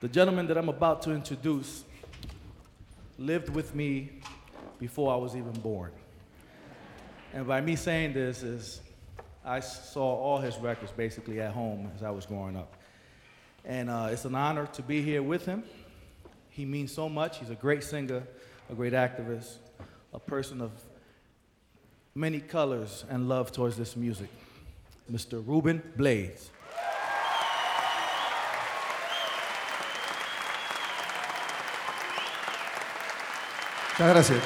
The gentleman that I'm about to introduce lived with me before I was even born. And by me saying this is I saw all his records basically at home as I was growing up. And uh, it's an honor to be here with him. He means so much. He's a great singer, a great activist, a person of many colors and love towards this music. Mr. Ruben Blades. Muchas gracias.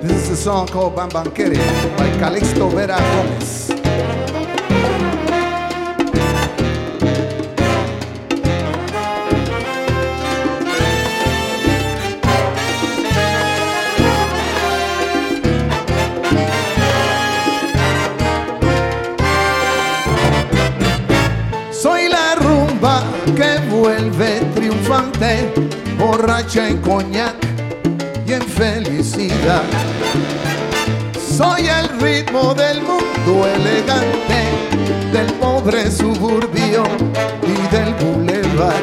This is a song called Bambanquere by Calixto Vera Gomez. Vuelve triunfante, borracha en coñac y en felicidad. Soy el ritmo del mundo elegante, del pobre suburbio y del bulevar.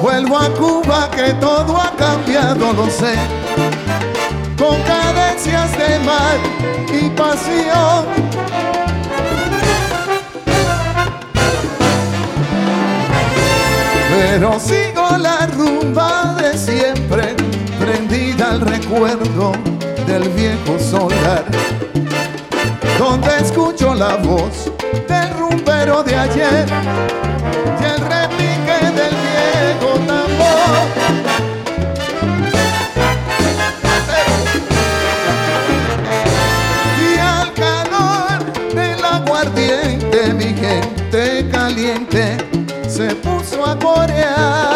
Vuelvo a Cuba que todo ha cambiado, lo sé, con cadencias de mar y pasión. Pero sigo la rumba de siempre, prendida al recuerdo del viejo solar, donde escucho la voz del rumbero de ayer y el repique del viejo tambor. Mi gente caliente Coreia.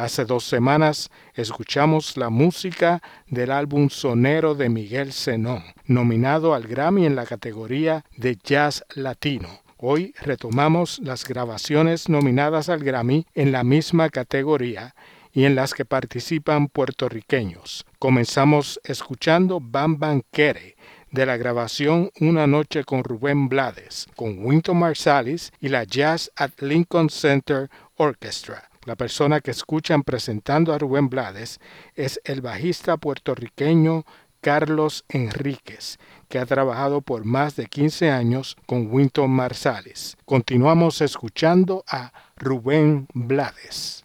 Hace dos semanas escuchamos la música del álbum Sonero de Miguel Zenón, nominado al Grammy en la categoría de Jazz Latino. Hoy retomamos las grabaciones nominadas al Grammy en la misma categoría y en las que participan puertorriqueños. Comenzamos escuchando Bam Bam de la grabación Una noche con Rubén Blades, con Winton Marsalis y la Jazz at Lincoln Center Orchestra. La persona que escuchan presentando a Rubén Blades es el bajista puertorriqueño Carlos Enríquez, que ha trabajado por más de 15 años con Winton Marsalis. Continuamos escuchando a Rubén Blades.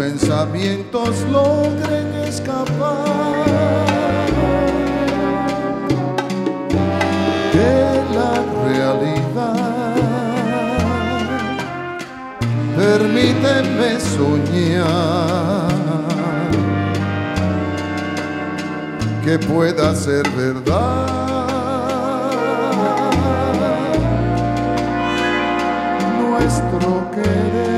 Pensamientos logren escapar de la realidad. Permíteme soñar que pueda ser verdad. Nuestro querer.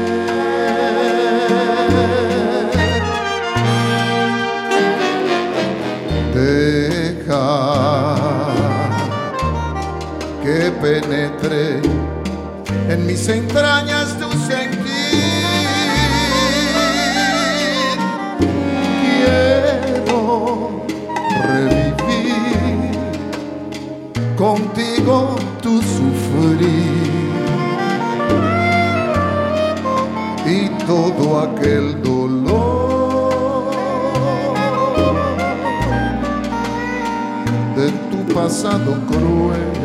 En mis entrañas tu sentir. Quiero revivir contigo tu sufrir y todo aquel dolor de tu pasado cruel.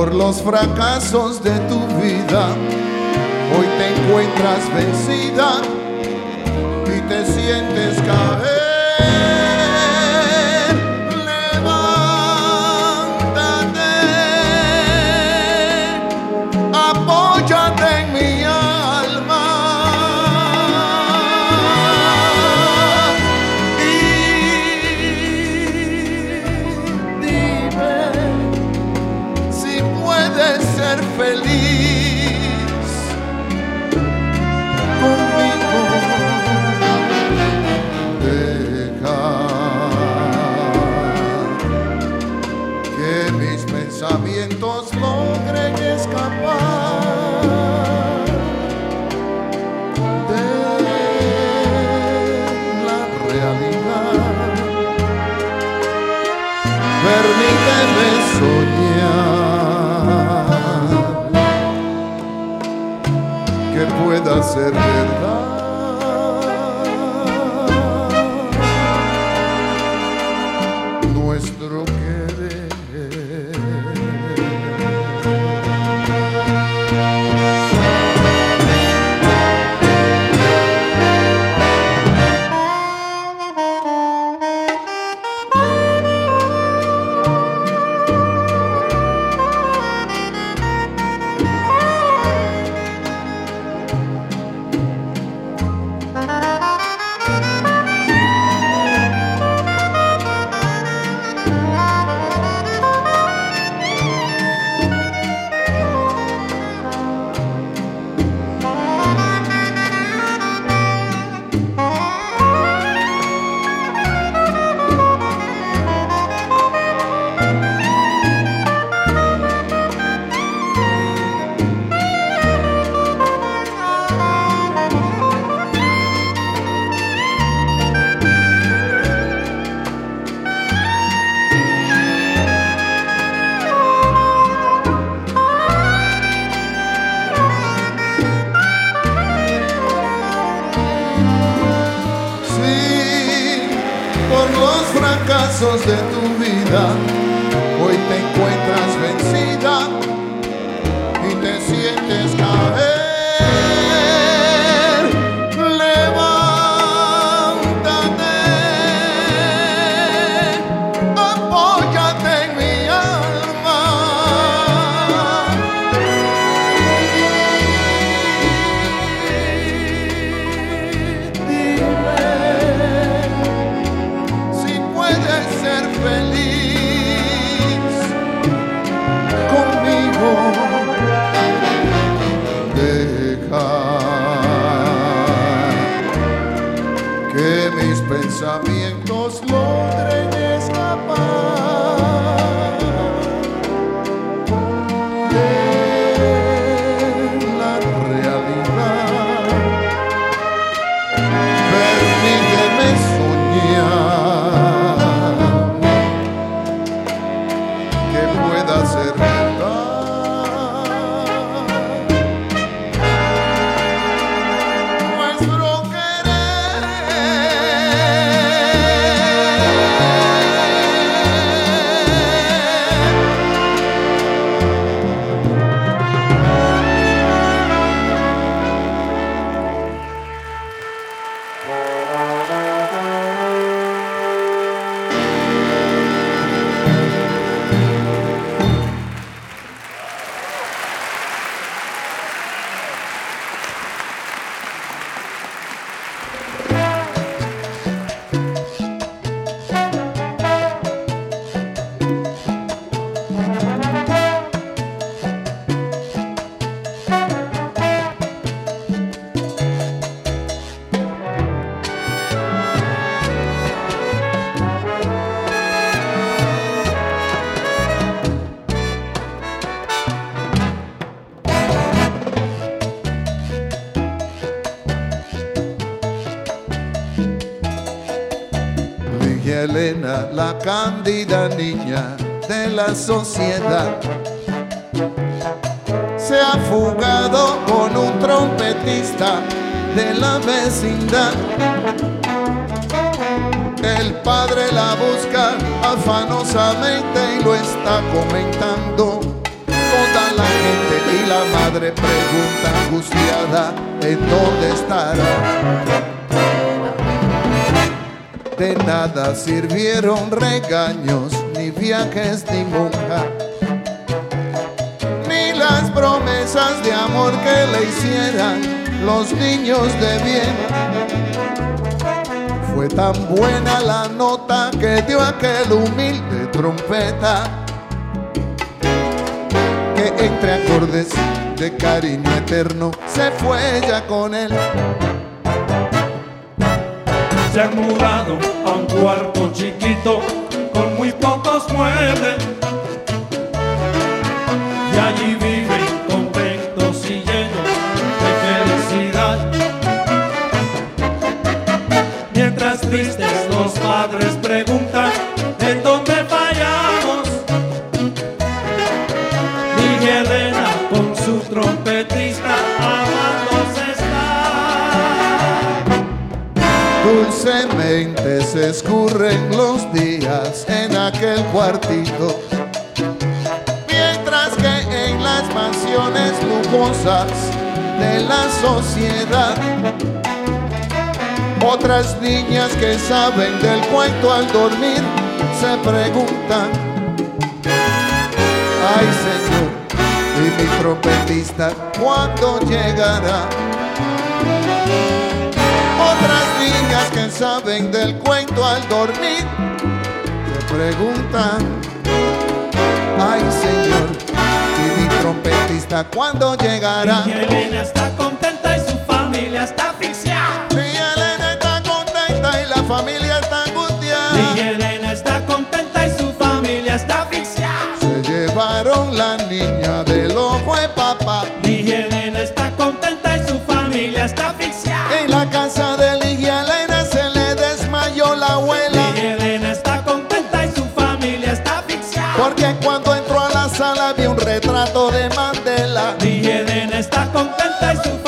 Por los fracasos de tu vida. Hoy te encuentras vencida y te sientes caer. Pueda los fracasos de tu vida, hoy te encuentras vencida la sociedad, se ha fugado con un trompetista de la vecindad. El padre la busca afanosamente y lo está comentando. Toda la gente y la madre pregunta angustiada en dónde estará. De nada sirvieron regaños, ni viajes, ni monja, ni las promesas de amor que le hicieran los niños de bien. Fue tan buena la nota que dio aquel humilde trompeta que entre acordes de cariño eterno se fue ya con él. Se han mudado a un cuarto chiquito muy pocos muebles y allí viven contentos y llenos de felicidad. Mientras tristes los padres preguntan en dónde fallamos. Y Elena con su trompetista amándose está. Dulcemente se escurren los días en aquel cuartito. Mientras que en las mansiones lujosas de la sociedad, otras niñas que saben del cuento al dormir se preguntan, ay Señor, y mi trompetista, ¿cuándo llegará? Otras niñas que saben del cuento al dormir preguntan, ay Señor, y mi trompetista, ¿cuándo llegará? Y Elena está contenta y su familia está asfixiada. Mi Elena está contenta y la familia está Y angustiada. Elena está contenta y su familia está asfixiada. Se llevaron la niña del ojo Elena está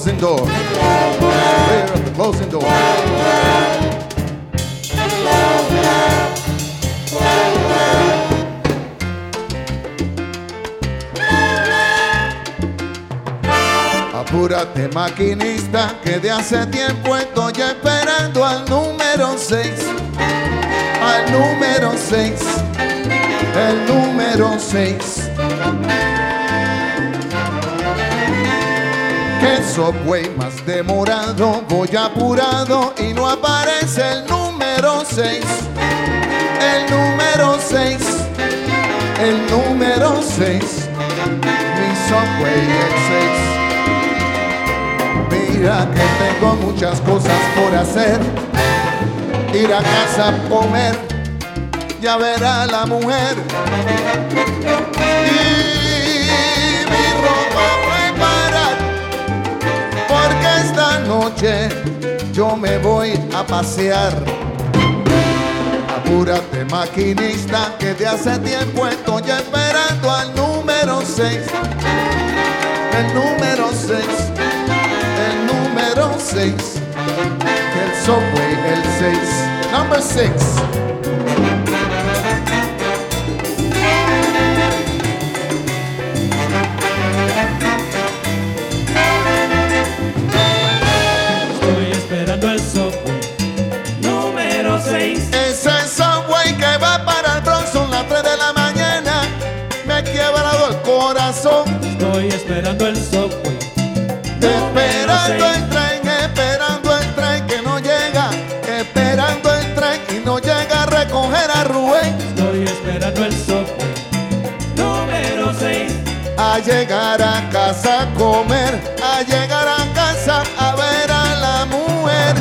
closing door. Apúrate maquinista, que de hace tiempo estoy esperando al número 6. Al número 6. El número 6. Que subway más demorado, voy apurado y no aparece el número 6. El número 6. El número 6. Mi subway el 6. Mira que tengo muchas cosas por hacer. Ir a casa a comer, ya verá la mujer. Y noche yo me voy a pasear. Apúrate maquinista, que de hace tiempo estoy esperando al número 6. El número 6 el número 6, el subway, el 6, number 6. Estoy esperando el subway. esperando el tren, esperando el tren que no llega, esperando el tren y no llega a recoger a Rubén, Estoy esperando el subway número 6. a llegar a casa a comer, a llegar a casa a ver a la mujer.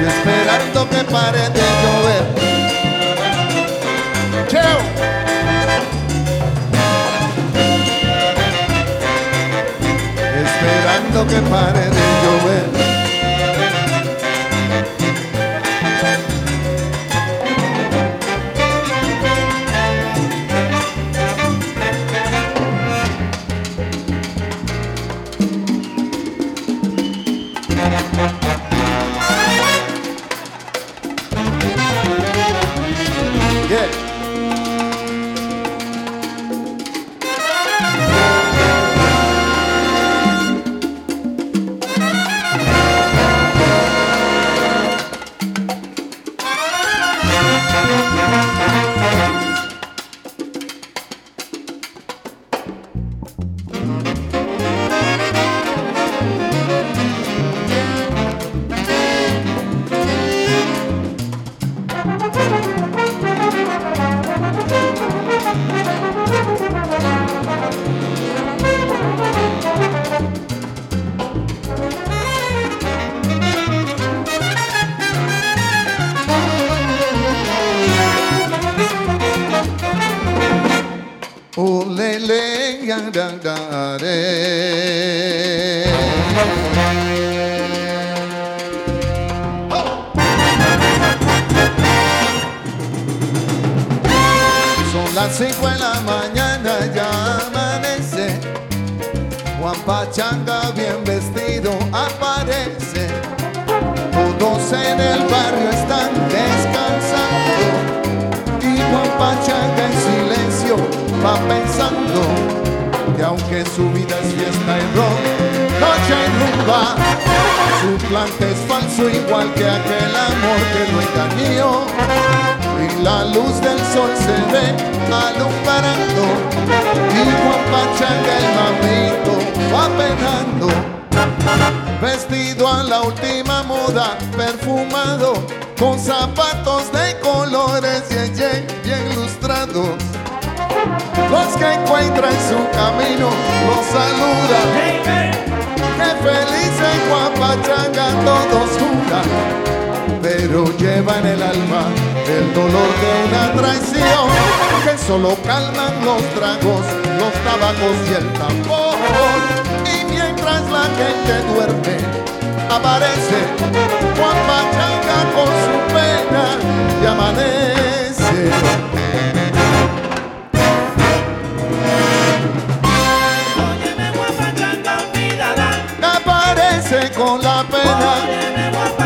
Y esperando que pare de llover. Que pare de llover. Es falso igual que aquel amor que lo engañó. Y la luz del sol se ve alumbrando y Juan Pachanga el mamito va penando vestido a la última moda perfumado con zapatos de colores bien, bien, bien los que encuentran su camino los saludan feliz en Juan Pachanga todos juran pero lleva en el alma el dolor de una traición que solo calman los tragos, los tabacos y el tambor. Y mientras la gente duerme, aparece Juan Pachanga con su pena y amanece. Con la pena.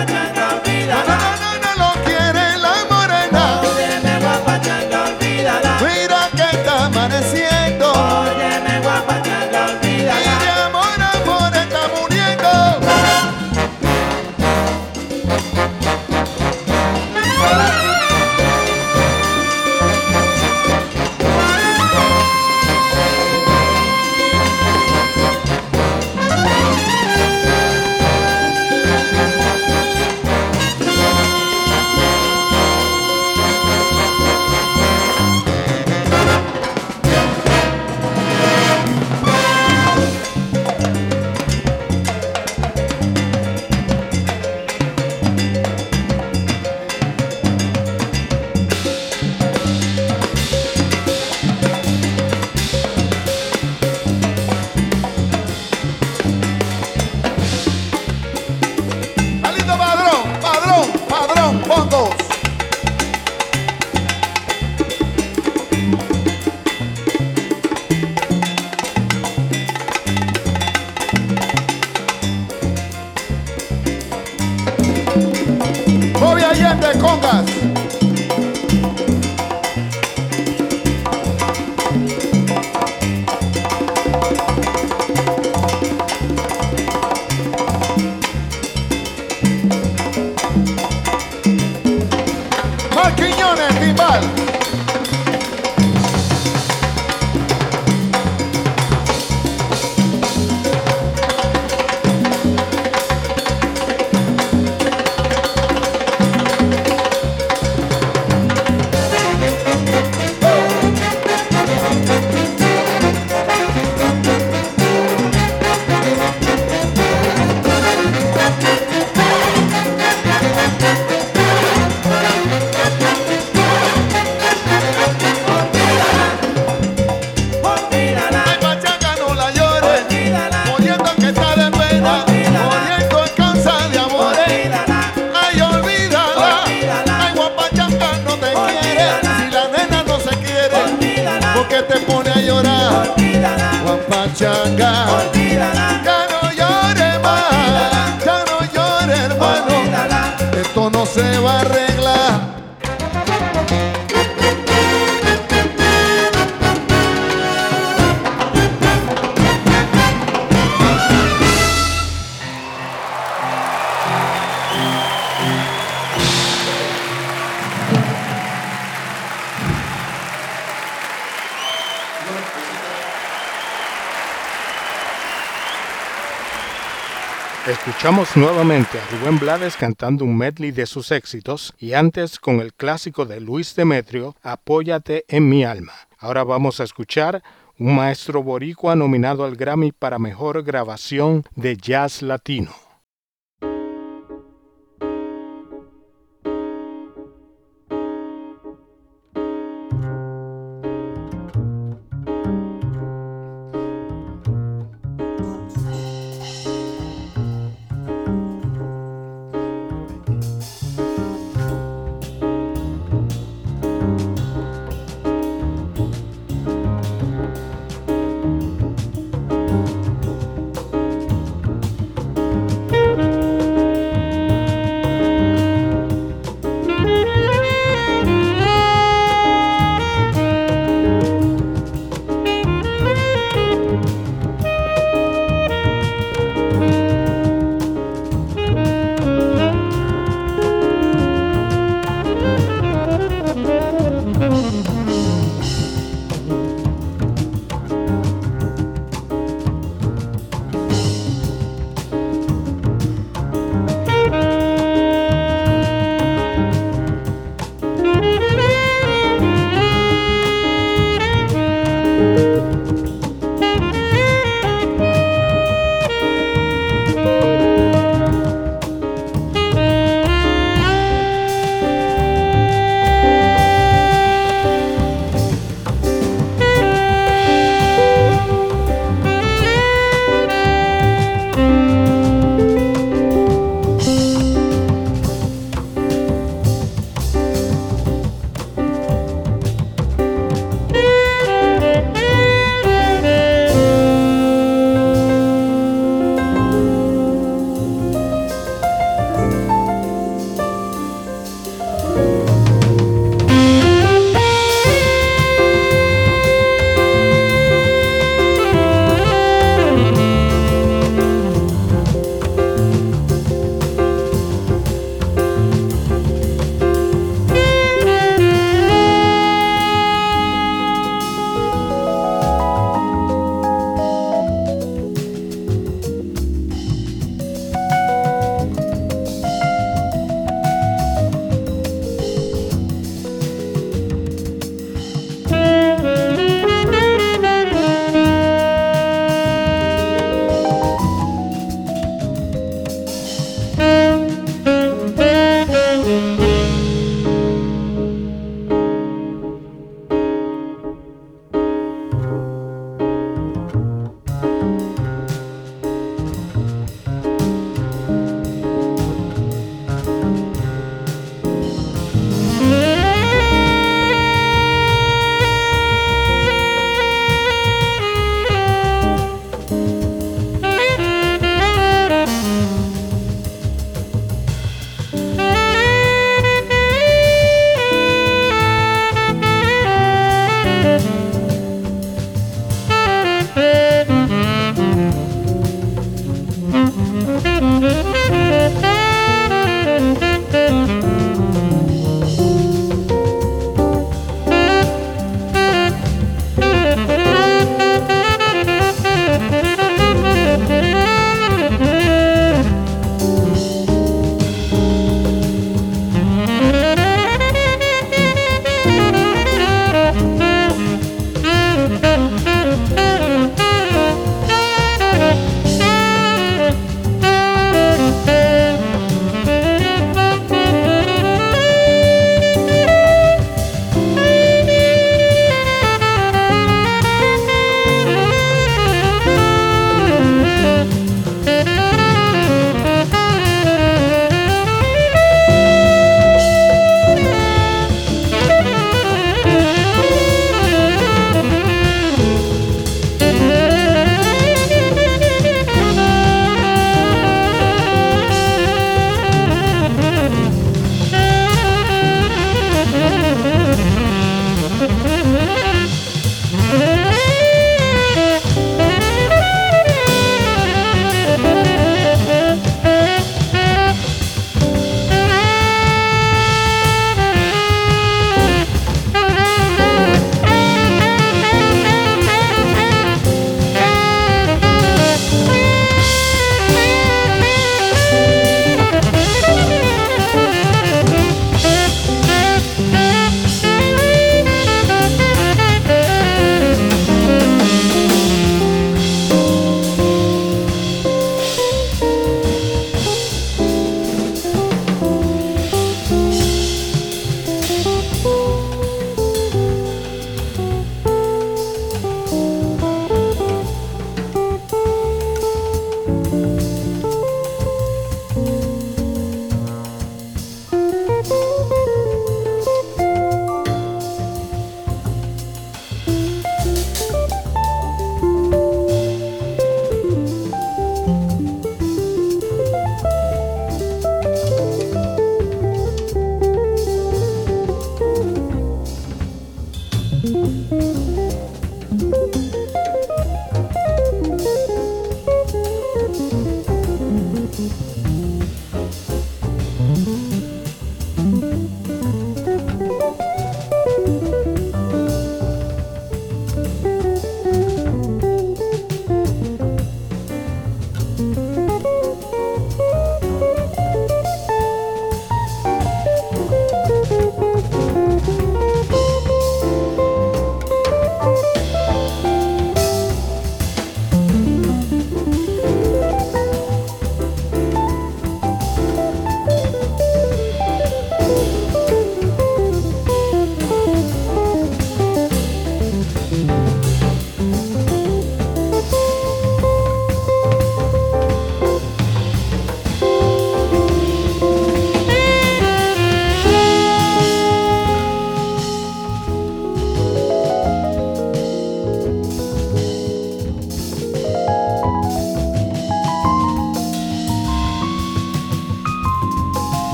A Rubén Blades cantando un medley de sus éxitos y antes con el clásico de Luis Demetrio, Apóyate en mi alma. Ahora vamos a escuchar un maestro boricua nominado al Grammy para Mejor Grabación de Jazz Latino.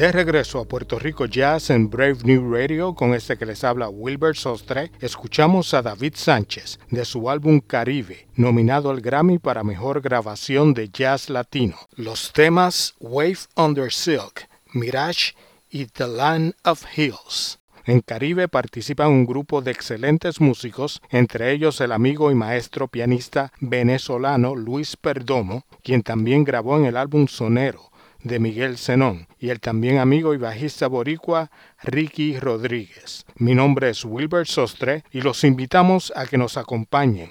De regreso a Puerto Rico Jazz en Brave New Radio con este que les habla Wilbert Sostre, escuchamos a David Sánchez de su álbum Caribe, nominado al Grammy para Mejor Grabación de Jazz Latino. Los temas Wave Under Silk, Mirage y The Land of Hills. En Caribe participa un grupo de excelentes músicos, entre ellos el amigo y maestro pianista venezolano Luis Perdomo, quien también grabó en el álbum Sonero de Miguel Zenón y el también amigo y bajista boricua Ricky Rodríguez. Mi nombre es Wilbert Sostre y los invitamos a que nos acompañen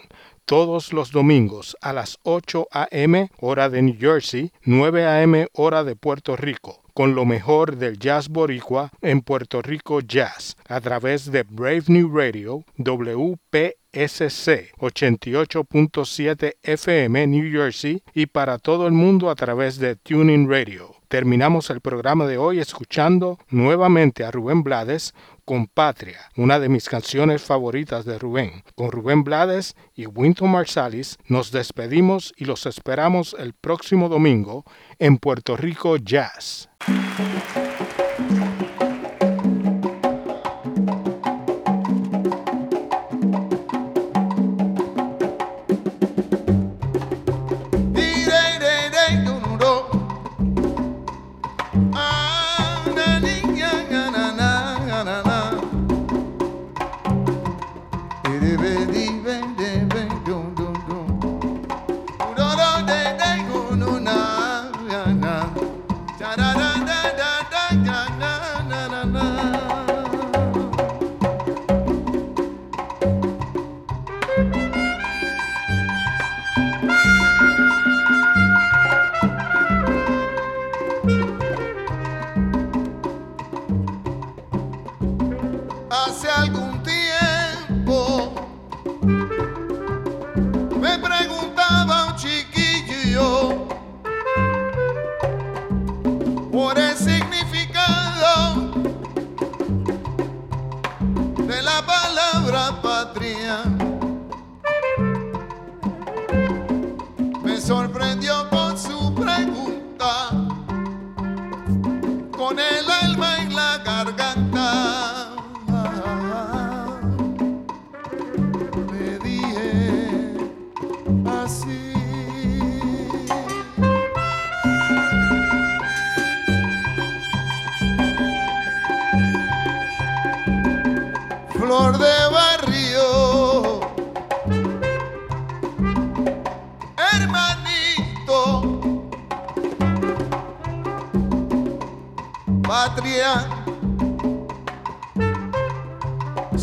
todos los domingos a las 8 a.m. hora de New Jersey, 9 a.m. hora de Puerto Rico, con lo mejor del jazz boricua en Puerto Rico Jazz, a través de Brave New Radio, WP SC 88.7 FM New Jersey y para todo el mundo a través de Tuning Radio. Terminamos el programa de hoy escuchando nuevamente a Rubén Blades con Patria, una de mis canciones favoritas de Rubén. Con Rubén Blades y Winton Marsalis nos despedimos y los esperamos el próximo domingo en Puerto Rico Jazz.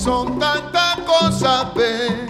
Son tantas cosas bellas.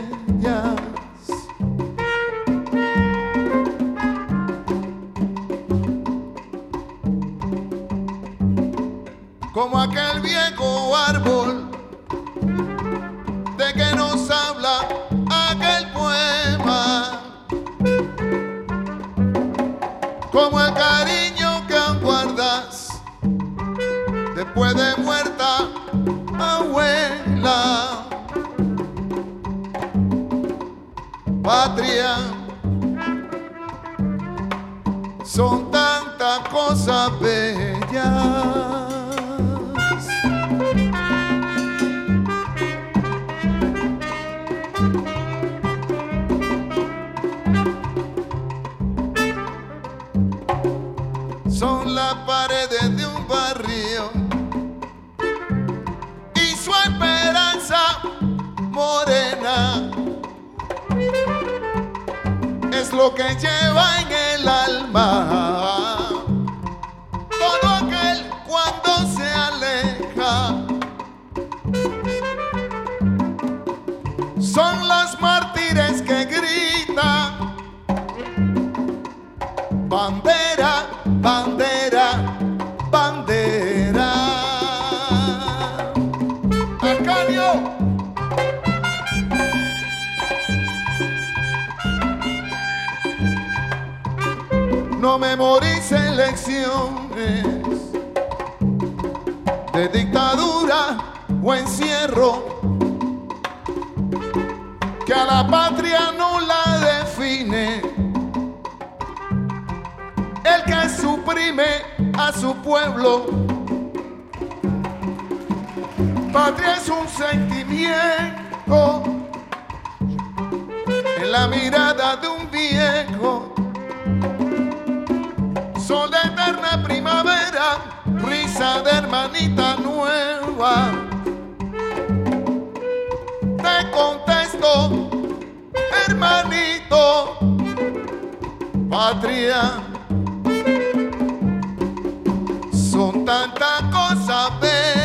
Memorice lecciones de dictadura o encierro que a la patria no la define el que suprime a su pueblo. Patria es un sentimiento en la mirada de un viejo. Primavera, risa de hermanita nueva. Te contesto, hermanito, patria. Son tantas cosas.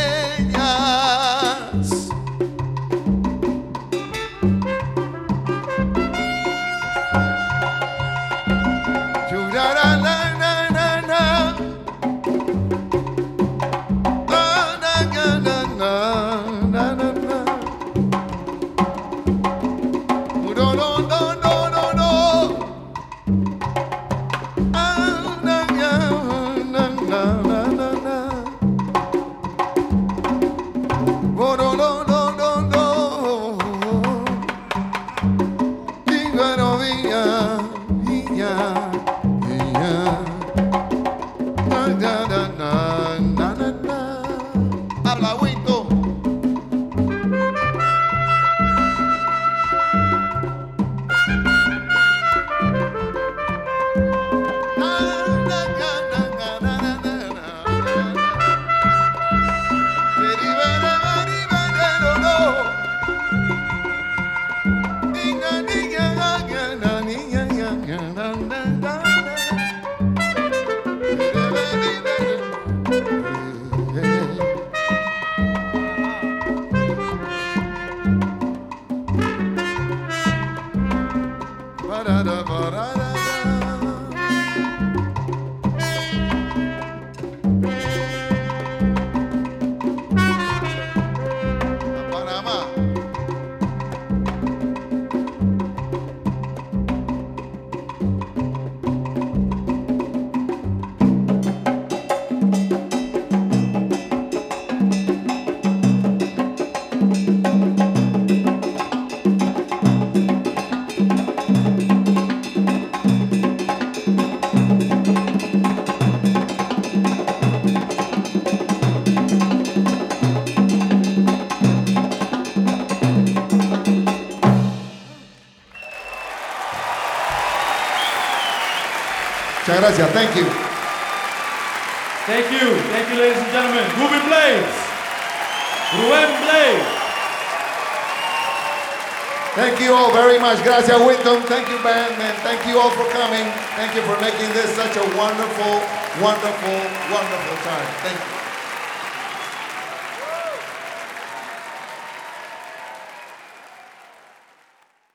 Gracias. Thank you. Thank you. Thank you, ladies and gentlemen. Ruben Blades. Ruben Blades. Thank you all very much. Gracias, Wyndham. Thank you, band, and thank you all for coming. Thank you for making this such a wonderful, wonderful, wonderful time. Thank you.